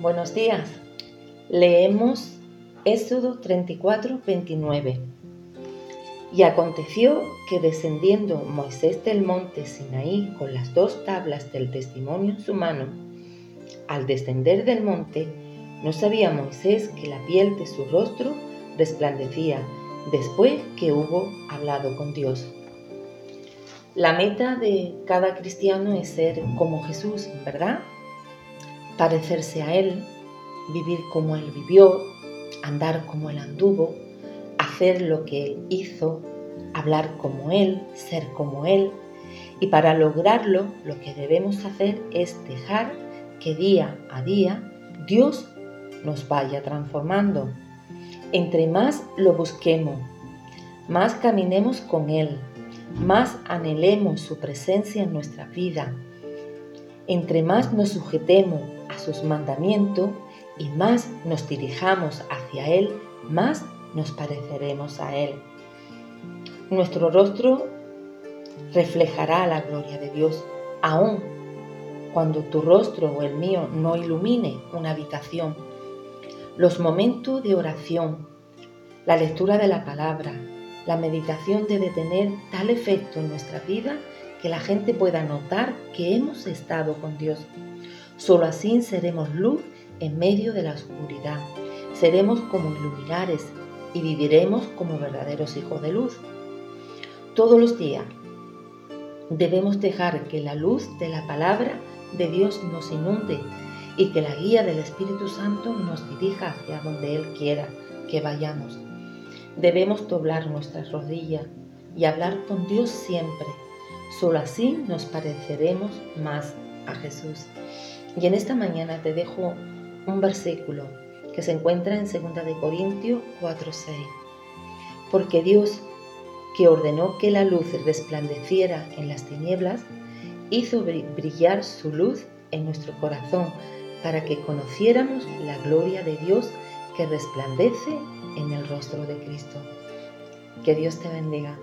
Buenos días. Leemos Éxodo 34, 29. Y aconteció que descendiendo Moisés del monte Sinaí con las dos tablas del testimonio en su mano, al descender del monte, no sabía Moisés que la piel de su rostro resplandecía después que hubo hablado con Dios. La meta de cada cristiano es ser como Jesús, ¿verdad? Parecerse a Él, vivir como Él vivió, andar como Él anduvo, hacer lo que Él hizo, hablar como Él, ser como Él. Y para lograrlo, lo que debemos hacer es dejar que día a día Dios nos vaya transformando. Entre más lo busquemos, más caminemos con Él, más anhelemos su presencia en nuestra vida, entre más nos sujetemos a sus mandamientos y más nos dirijamos hacia Él, más nos pareceremos a Él. Nuestro rostro reflejará la gloria de Dios, aun cuando tu rostro o el mío no ilumine una habitación. Los momentos de oración, la lectura de la palabra, la meditación debe tener tal efecto en nuestra vida que la gente pueda notar que hemos estado con Dios. Solo así seremos luz en medio de la oscuridad. Seremos como iluminares y viviremos como verdaderos hijos de luz. Todos los días debemos dejar que la luz de la palabra de Dios nos inunde y que la guía del Espíritu Santo nos dirija hacia donde Él quiera que vayamos. Debemos doblar nuestras rodillas y hablar con Dios siempre Solo así nos pareceremos más a Jesús. Y en esta mañana te dejo un versículo que se encuentra en 2 de Corintios 4:6. Porque Dios, que ordenó que la luz resplandeciera en las tinieblas, hizo brillar su luz en nuestro corazón para que conociéramos la gloria de Dios que resplandece en el rostro de Cristo. Que Dios te bendiga.